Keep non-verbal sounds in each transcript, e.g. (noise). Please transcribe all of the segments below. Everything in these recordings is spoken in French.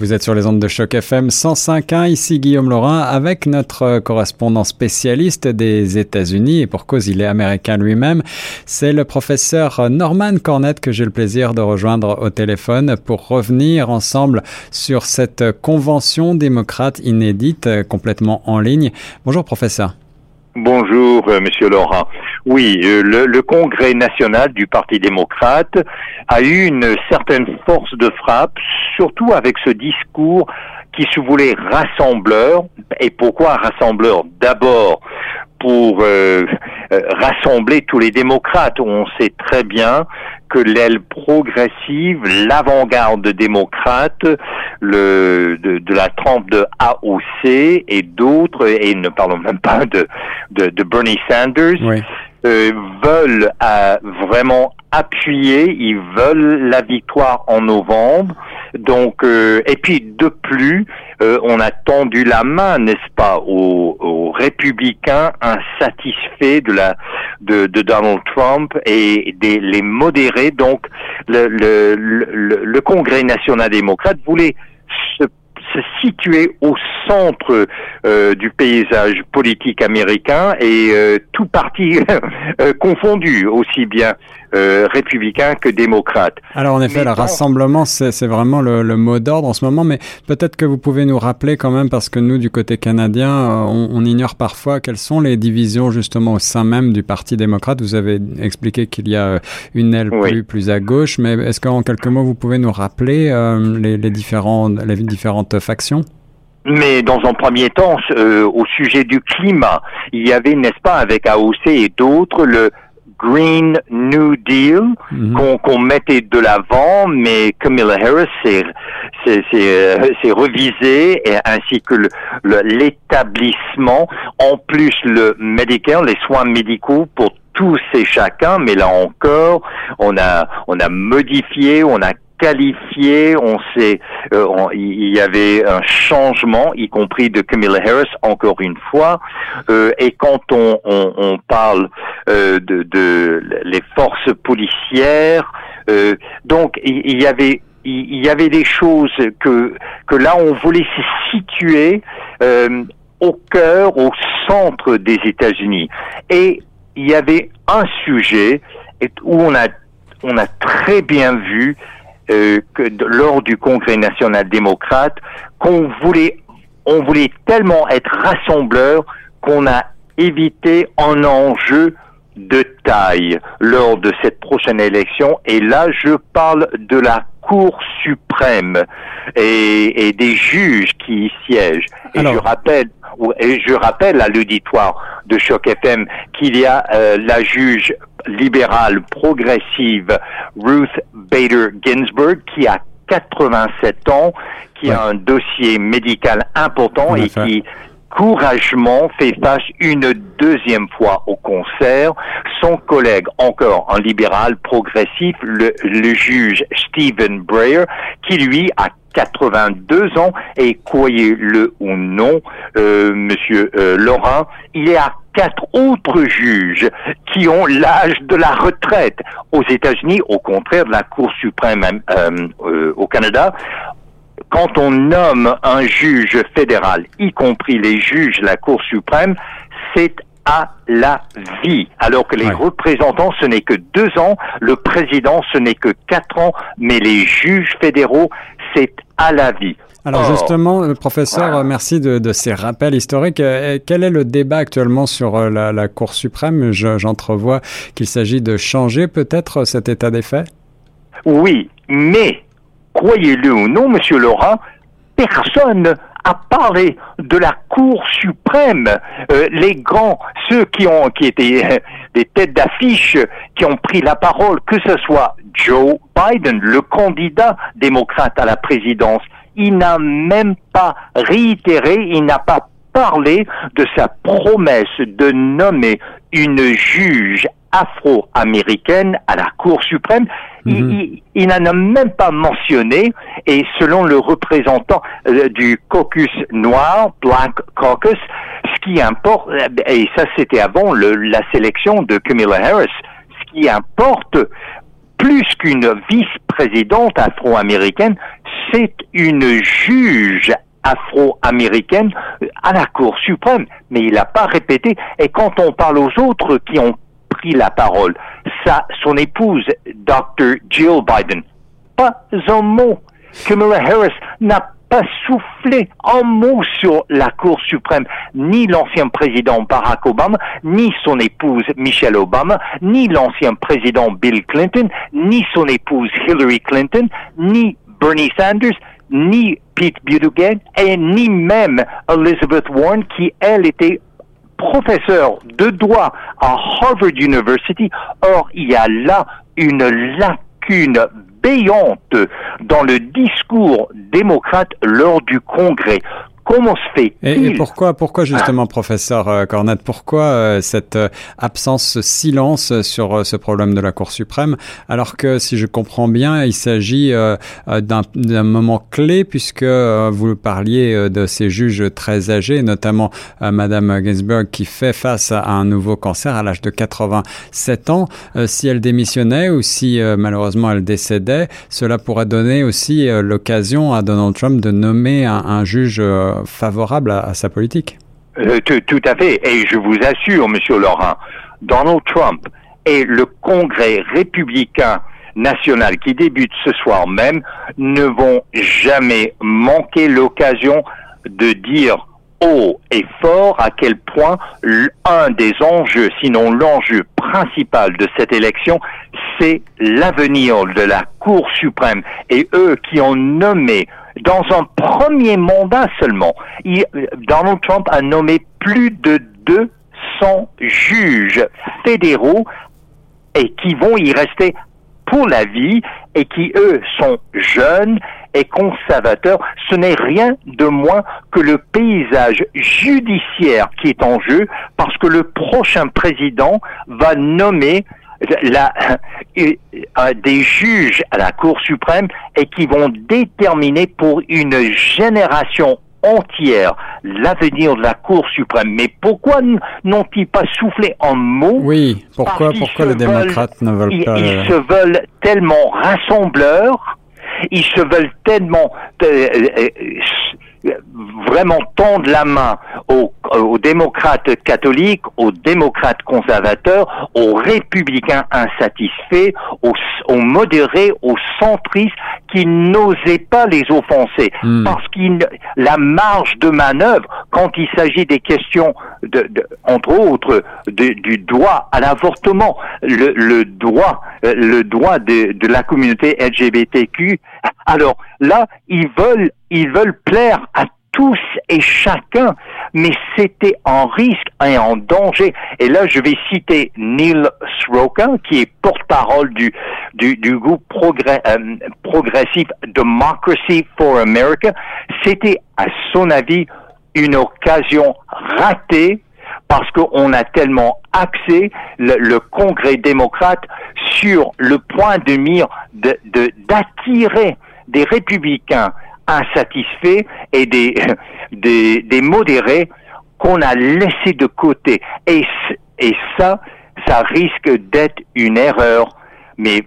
Vous êtes sur les ondes de choc FM 105.1, ici Guillaume Laurin avec notre correspondant spécialiste des États-Unis et pour cause il est américain lui-même. C'est le professeur Norman Cornette que j'ai le plaisir de rejoindre au téléphone pour revenir ensemble sur cette convention démocrate inédite complètement en ligne. Bonjour professeur. Bonjour, euh, Monsieur Laurent. Oui, euh, le, le, Congrès national du Parti démocrate a eu une certaine force de frappe, surtout avec ce discours qui se voulait rassembleur. Et pourquoi rassembleur? D'abord pour euh, rassembler tous les démocrates. On sait très bien que l'aile progressive, l'avant-garde démocrate, le, de, de, la trempe de AOC et d'autres, et ne parlons même pas de, de, de Bernie Sanders, euh, veulent euh, vraiment appuyer, ils veulent la victoire en novembre. Donc, euh, et puis de plus, euh, on a tendu la main, n'est-ce pas, aux, aux, républicains insatisfaits de la de, de Donald Trump et des les modérés. Donc, le, le, le, le Congrès national démocrate voulait se se situer au centre euh, du paysage politique américain et euh, tout parti (laughs) euh, confondu, aussi bien républicain que démocrate. Alors en effet, mais le bon, rassemblement, c'est vraiment le, le mot d'ordre en ce moment, mais peut-être que vous pouvez nous rappeler quand même, parce que nous, du côté canadien, on, on, ignore parfois quelles sont les divisions justement au sein même du Parti démocrate. Vous avez expliqué qu'il y a une aile oui. plus, plus à gauche, mais est-ce qu'en quelques mots, vous pouvez nous rappeler euh, les, les, différents, les différentes mais dans un premier temps, euh, au sujet du climat, il y avait, n'est-ce pas, avec AOC et d'autres, le Green New Deal mm -hmm. qu'on qu mettait de l'avant, mais Camilla Harris s'est euh, revisé, et, ainsi que l'établissement, en plus le Medicare, les soins médicaux pour tous et chacun, mais là encore, on a, on a modifié, on a qualifié, on sait, euh, il y avait un changement, y compris de Camilla Harris, encore une fois. Euh, et quand on, parle euh, de, de, les forces policières, euh, donc il y, avait il y avait des choses que que là on voulait se situer au cœur, au centre des États-Unis. Et il y avait un sujet où on a on a très bien vu euh, que lors du Congrès national démocrate qu'on voulait on voulait tellement être rassembleur qu'on a évité un enjeu de taille lors de cette prochaine élection et là je parle de la Cour suprême et, et des juges qui y siègent. Et Alors... je rappelle et je rappelle à l'auditoire de Choc FM qu'il y a euh, la juge libérale progressive Ruth Bader Ginsburg qui a 87 ans, qui ouais. a un dossier médical important et qui courageusement fait face une deuxième fois au concert. Son collègue, encore un libéral progressif, le, le juge Stephen Breyer, qui lui a 82 ans et croyez-le ou non, euh, Monsieur euh, Laurent, il y a quatre autres juges qui ont l'âge de la retraite aux États-Unis, au contraire de la Cour suprême euh, euh, au Canada. Quand on nomme un juge fédéral, y compris les juges de la Cour suprême, c'est à la vie. Alors que les ouais. représentants, ce n'est que deux ans, le président, ce n'est que quatre ans, mais les juges fédéraux, c'est à la vie. Alors justement, le professeur, merci de, de, ces rappels historiques. Euh, quel est le débat actuellement sur euh, la, la Cour suprême? J'entrevois qu'il s'agit de changer peut-être cet état des faits? Oui, mais croyez-le ou non, Monsieur Laurent, personne a parlé de la Cour suprême. Euh, les grands, ceux qui ont qui étaient euh, des têtes d'affiche, qui ont pris la parole, que ce soit Joe Biden, le candidat démocrate à la présidence, il n'a même pas réitéré, il n'a pas parlé de sa promesse de nommer une juge afro-américaine à la Cour suprême. Mhm. Il, il, n'en a même pas mentionné, et selon le représentant euh, du caucus noir, Black Caucus, ce qui importe, et ça c'était avant le, la sélection de Kamala Harris, ce qui importe plus qu'une vice-présidente afro-américaine, c'est une juge afro-américaine à la Cour suprême. Mais il n'a pas répété. Et quand on parle aux autres qui ont la parole, sa, son épouse, Dr. Jill Biden, pas un mot. Kamala Harris n'a pas soufflé un mot sur la Cour suprême, ni l'ancien président Barack Obama, ni son épouse Michelle Obama, ni l'ancien président Bill Clinton, ni son épouse Hillary Clinton, ni Bernie Sanders, ni Pete Buttigieg, et ni même Elizabeth Warren, qui, elle, était professeur de droit à Harvard University. Or, il y a là une lacune béante dans le discours démocrate lors du Congrès. Comment se fait et, et, pourquoi, pourquoi justement, professeur euh, Cornette, pourquoi euh, cette euh, absence, ce silence sur ce problème de la Cour suprême, alors que, si je comprends bien, il s'agit d'un moment clé, puisque vous parliez de ces juges très âgés, notamment Madame Ginsburg, qui fait face à un nouveau cancer à l'âge de 87 ans. si elle démissionnait ou si malheureusement elle décédait, cela pourrait donner aussi l'occasion à Donald Trump de nommer un, un juge favorable à, sa politique. Euh, tout, tout, à fait. Et je vous assure, Monsieur Laurent, Donald Trump et le Congrès républicain national qui débute ce soir même ne vont jamais manquer l'occasion de dire haut et fort à quel point un des enjeux, sinon l'enjeu principal de cette élection, c'est l'avenir de la Cour suprême. Et eux qui ont nommé dans un premier mandat seulement, Donald Trump a nommé plus de 200 juges fédéraux et qui vont y rester pour la vie et qui, eux, sont jeunes et conservateurs. Ce n'est rien de moins que le paysage judiciaire qui est en jeu parce que le prochain président va nommer la, (clears throat) euh, des juges à la Cour suprême et qui vont déterminer pour une génération entière l'avenir de la Cour suprême. Mais pourquoi n'ont-ils pas soufflé un mot Oui, pourquoi, pourquoi les démocrates ne veulent ils, pas... Ils se veulent tellement rassembleurs, ils se veulent tellement... Euh, euh, vraiment tendre la main aux, aux, démocrates catholiques, aux démocrates conservateurs, aux républicains insatisfaits, aux, aux modérés, aux centristes qui n'osaient pas les offenser Hmm. parce qu'il la marge de manœuvre quand il s'agit des questions entre autres du droit à l'avortement, le, droit euh, le droit de, de la communauté LGBTQ. Alors là, ils veulent ils veulent plaire à tous et chacun, mais c'était en risque et en danger. Et là, je vais citer Neil Sroka, qui est porte-parole du, groupe euh, progressif Democracy for America. C'était, à son avis, une occasion ratée parce qu'on a tellement axé le, Congrès démocrate sur le point de mire d'attirer de, des républicains insatisfaits et des, (laughs) des, des modérés qu'on a laissés de côté. Et, et ça, ça risque d'être une erreur, mais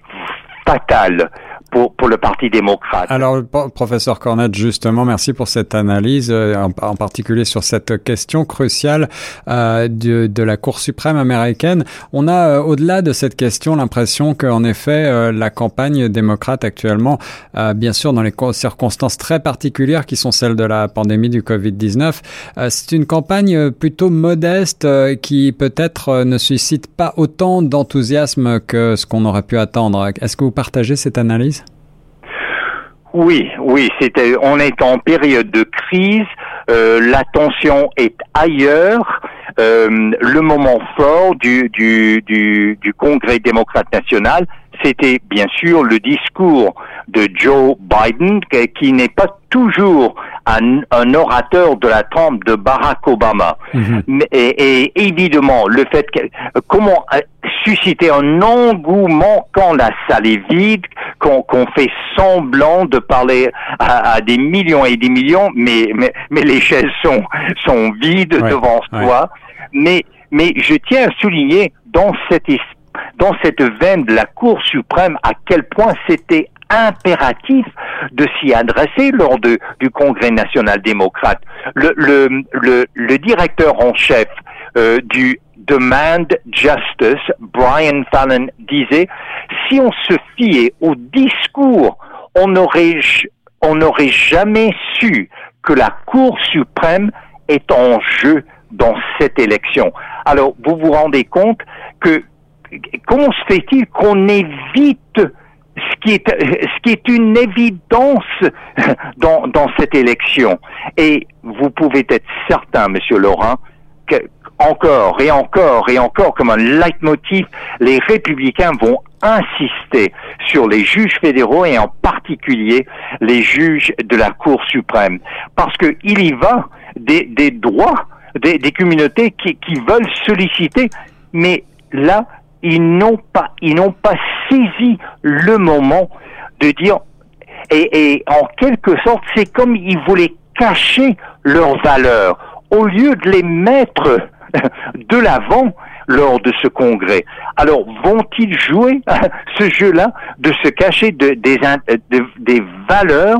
fatale pour, pour, le Parti démocrate. Alors, professeur Cornette, justement, merci pour cette analyse, euh, en, en particulier sur cette question cruciale euh, de, de, la Cour suprême américaine. On a, euh, au-delà de cette question, l'impression qu'en effet, euh, la campagne démocrate actuellement, euh, bien sûr, dans les circonstances très particulières qui sont celles de la pandémie du Covid-19, euh, c'est une campagne plutôt modeste qui peut-être ne suscite pas autant d'enthousiasme que ce qu'on aurait pu attendre. Est-ce que vous partagez cette analyse? Oui, oui, c'était. On est en période de crise. Euh, l'attention est ailleurs. Euh, le moment fort du, du, du, du Congrès démocrate national, c'était bien sûr le discours de Joe Biden, qui n'est pas toujours un, orateur de la trempe de Barack Obama. Mhm. et, évidemment, le fait que comment euh, susciter un engouement quand la salle est vide, qu'on fait semblant de parler à, des millions et des millions, mais mais, mais les chaises sont sont vides devant soi. Mais mais je tiens à souligner dans cette dans cette veine de la Cour suprême à quel point c'était impératif de s'y adresser lors de, du Congrès national démocrate. Le, directeur en chef euh, du Demand Justice, Brian Fallon, disait, si on se fiait au discours, on n'aurait on n'aurait jamais su que la Cour suprême est en jeu dans cette élection. Alors, vous vous rendez compte que comment se fait-il qu'on évite ce qui est ce qui est une évidence dans, dans cette élection? Et vous pouvez être certain monsieur Laurent que encore et encore et encore comme un leitmotiv les républicains vont insister sur les juges fédéraux et en particulier les juges de la Cour suprême. Parce que il y va des, des droits des, des communautés qui, qui veulent solliciter mais là ils n'ont pas, ils n'ont pas saisi le moment de dire, et, en quelque sorte, c'est comme ils voulaient cacher leurs valeurs au lieu de les mettre (laughs) de l'avant lors de ce congrès. Alors, vont-ils jouer (laughs) ce jeu-là de se cacher de, des, valeurs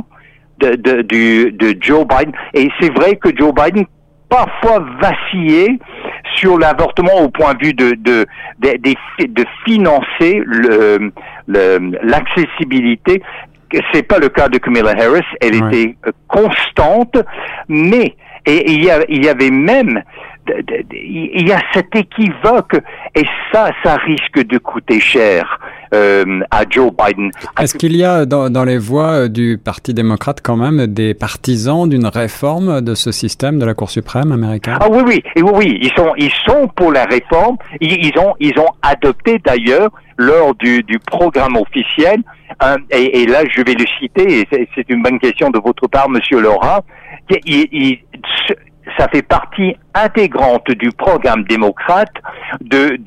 de Joe Biden? Et c'est vrai que Joe Biden parfois vacillé sur l'avortement au point de vue de, de, de, de financer l'accessibilité. Le, c'est pas le cas de Camilla Harris. Elle était constante, mais et il y, il y avait même il y a cet équivoque et ça, ça risque de coûter cher euh, à Joe Biden. Est-ce qu'il y a dans, dans, les voix euh, du Parti démocrate quand même des partisans d'une réforme de ce système de la Cour suprême américaine? Ah oui, oui, oui, oui, ils sont, ils sont pour la réforme. Ils, ont, ils ont adopté d'ailleurs lors du, du programme officiel. et, et, là, je vais le citer. Et c'est une bonne question de votre part, Monsieur Laura. Il, il, ça fait partie intégrante du programme démocrate de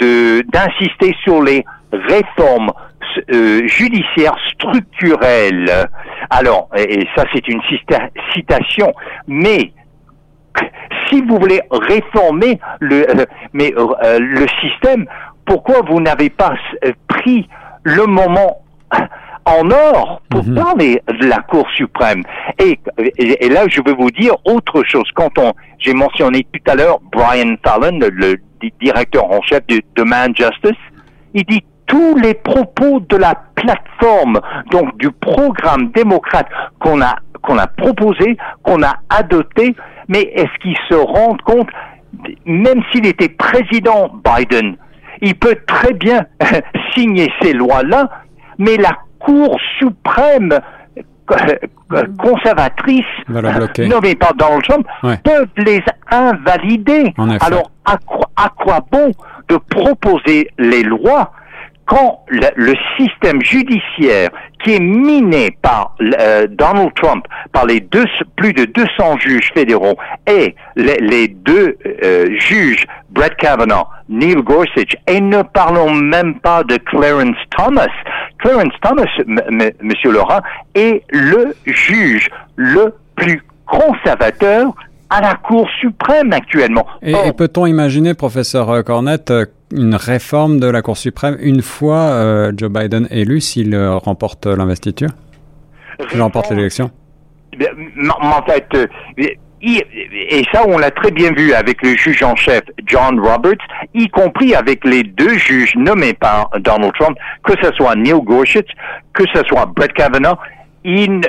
d'insister sur les réformes euh, judiciaires structurelles. Alors, et, ça c'est une citation, mais si vous voulez réformer le, euh, mais, euh, le système, pourquoi vous n'avez pas pris le moment en or pour mhm. parler de la Cour suprême. Et, et, là, je veux vous dire autre chose. Quand on, j'ai mentionné tout à l'heure Brian Fallon, le, directeur en chef de Demand Justice, il dit tous les propos de la plateforme, donc du programme démocrate qu'on a qu'on a proposé, qu'on a adopté, mais est-ce qu'il se rend compte, même s'il était président Biden, il peut très bien (laughs) signer ces lois-là, mais la Cour suprême euh, conservatrice nommée par Donald Trump peuvent les invalider. Alors, à quoi bon de proposer les lois quand le, système judiciaire qui est miné par euh, Donald Trump, par les deux, plus de 200 juges fédéraux et les, deux euh, juges, Brett Kavanaugh, Neil Gorsuch, et ne parlons même pas de Clarence Thomas. Clarence Thomas, Monsieur Laurent, est le juge le plus conservateur à la Cour suprême actuellement. Et, peut-on imaginer, professeur Cornette, une réforme de la Cour suprême une fois euh, Joe Biden élu s'il euh, remporte l'investiture? S'il remporte l'élection? En fait, euh, et ça, on l'a très bien vu avec le juge en chef John Roberts, y compris avec les deux juges nommés par Donald Trump, que ce soit Neil Gorsuch, que ce soit Brett Kavanaugh, ils,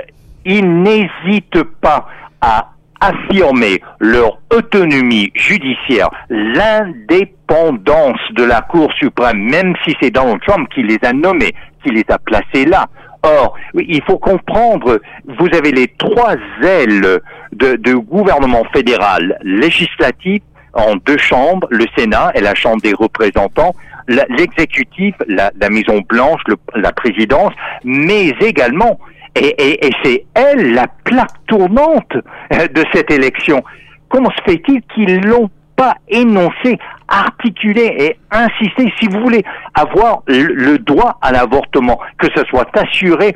ils n'hésitent pas à affirmer leur autonomie judiciaire, l'indépendance de la Cour suprême, même si c'est Donald Trump qui les a nommés, qui les a placés là. Or, il faut comprendre, vous avez les trois ailes de, gouvernement fédéral, législatif, en deux chambres, le Sénat et la Chambre des représentants, l'exécutif, la, Maison Blanche, la présidence, mais également, et, c'est elle la plaque tournante euh, de cette élection. Comment se fait-il qu'ils l'ont pas énoncé, articulé et insisté, si vous voulez avoir le, droit à l'avortement, que ce soit assuré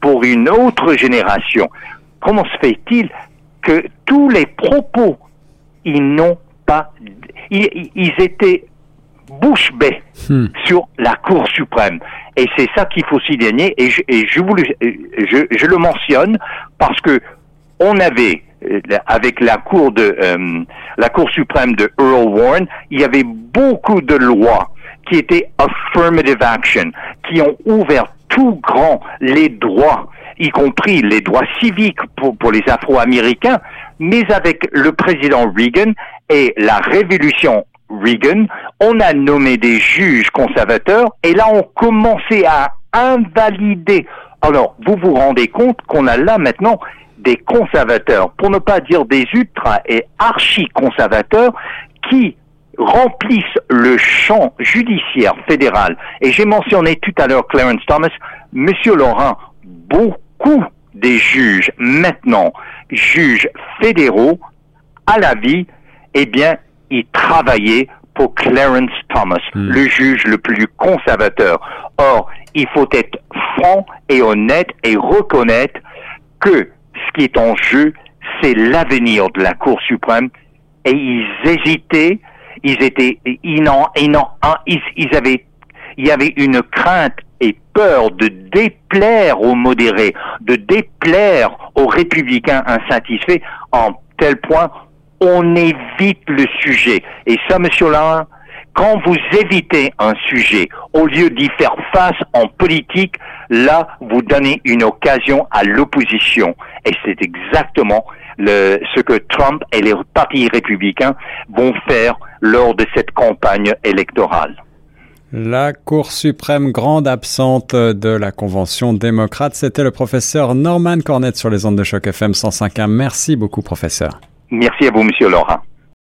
pour une autre génération? Comment se fait-il que tous les propos, ils n'ont pas, ils étaient bouche bée hmm. sur la Cour suprême. Et c'est ça qu'il faut souligner. Et je, et je, je, je, le mentionne parce que on avait euh, avec la Cour de euh, la Cour suprême de Earl Warren, il y avait beaucoup de lois qui étaient affirmative action, qui ont ouvert tout grand les droits, y compris les droits civiques pour, pour les Afro-Américains, mais avec le président Reagan et la révolution Reagan, on a nommé des juges conservateurs et là on commençait à invalider. Alors, vous vous rendez compte qu'on a là maintenant des conservateurs, pour ne pas dire des ultra et archi-conservateurs, qui remplissent le champ judiciaire fédéral. Et j'ai mentionné tout à l'heure Clarence Thomas, Monsieur Laurent, beaucoup des juges maintenant, juges fédéraux, à la vie, eh bien, il travaillait pour Clarence Thomas, hmm. le juge le plus conservateur. Or, il faut être franc et honnête et reconnaître que ce qui est en jeu, c'est l'avenir de la Cour suprême. Et ils hésitaient, ils étaient, ils, n'ont, ils, ils, ils avaient, il y avait une crainte et peur de déplaire aux modérés, de déplaire aux républicains insatisfaits, en tel point on évite le sujet. Et ça, monsieur Laurent, quand vous évitez un sujet, au lieu d'y faire face en politique, là, vous donnez une occasion à l'opposition. Et c'est exactement ce que Trump et les partis républicains vont faire lors de cette campagne électorale. La Cour suprême grande absente de la Convention démocrate, c'était le professeur Norman Cornette sur les ondes de choc FM 105.1. Merci beaucoup, professeur. Merci à vous, Monsieur Laurent.